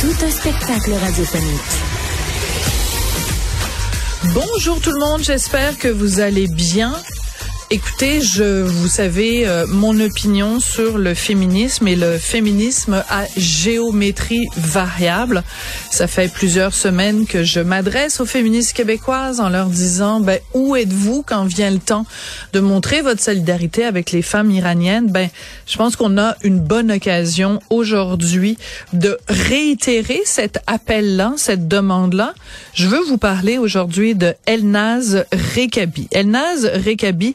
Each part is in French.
Tout un spectacle radiophonique. Bonjour tout le monde, j'espère que vous allez bien. Écoutez, je, vous savez, euh, mon opinion sur le féminisme et le féminisme à géométrie variable. Ça fait plusieurs semaines que je m'adresse aux féministes québécoises en leur disant, ben, où êtes-vous quand vient le temps de montrer votre solidarité avec les femmes iraniennes? Ben, je pense qu'on a une bonne occasion aujourd'hui de réitérer cet appel-là, cette demande-là. Je veux vous parler aujourd'hui de Elnaz Rekabi. Elnaz Rekabi,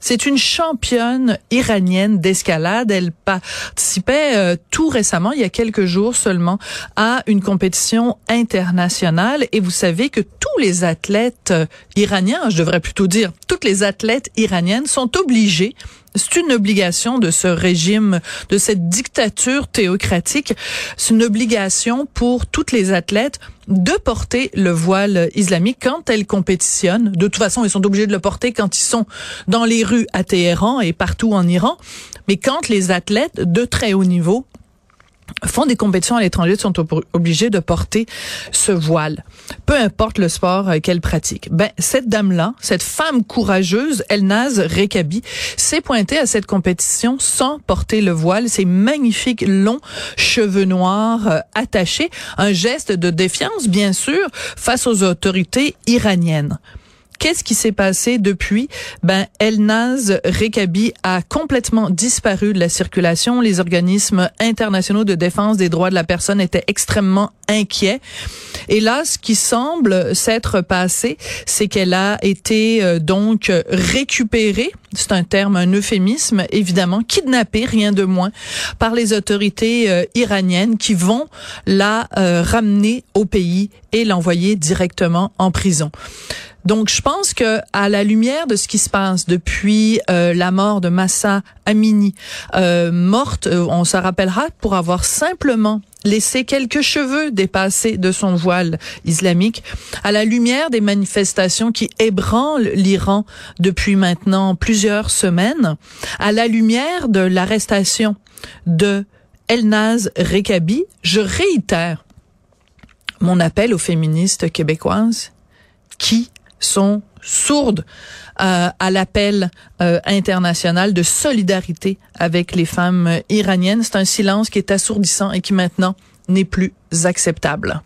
c'est une championne iranienne d'escalade. Elle participait euh, tout récemment, il y a quelques jours seulement, à une compétition internationale. Et vous savez que tous les athlètes euh, iraniens, je devrais plutôt dire, toutes les athlètes iraniennes sont obligées c'est une obligation de ce régime, de cette dictature théocratique. C'est une obligation pour toutes les athlètes de porter le voile islamique quand elles compétitionnent. De toute façon, ils sont obligés de le porter quand ils sont dans les à Téhéran et partout en Iran. Mais quand les athlètes de très haut niveau font des compétitions à l'étranger sont obligés de porter ce voile, peu importe le sport euh, qu'elle pratique. Ben cette dame-là, cette femme courageuse, Elnaz Rekabi, s'est pointée à cette compétition sans porter le voile, ses magnifiques longs cheveux noirs euh, attachés, un geste de défiance bien sûr face aux autorités iraniennes. Qu'est-ce qui s'est passé depuis? Ben, Elnaz Rekabi a complètement disparu de la circulation. Les organismes internationaux de défense des droits de la personne étaient extrêmement inquiets. Et là, ce qui semble s'être passé, c'est qu'elle a été euh, donc récupérée, c'est un terme, un euphémisme, évidemment, kidnappée, rien de moins, par les autorités euh, iraniennes qui vont la euh, ramener au pays et l'envoyer directement en prison. Donc, je pense que à la lumière de ce qui se passe depuis euh, la mort de Massa Amini, euh, morte, on se rappellera pour avoir simplement laissé quelques cheveux dépasser de son voile islamique, à la lumière des manifestations qui ébranlent l'Iran depuis maintenant plusieurs semaines, à la lumière de l'arrestation de Elnaz Rekabi, je réitère mon appel aux féministes québécoises qui sont sourdes euh, à l'appel euh, international de solidarité avec les femmes iraniennes. C'est un silence qui est assourdissant et qui maintenant n'est plus acceptable.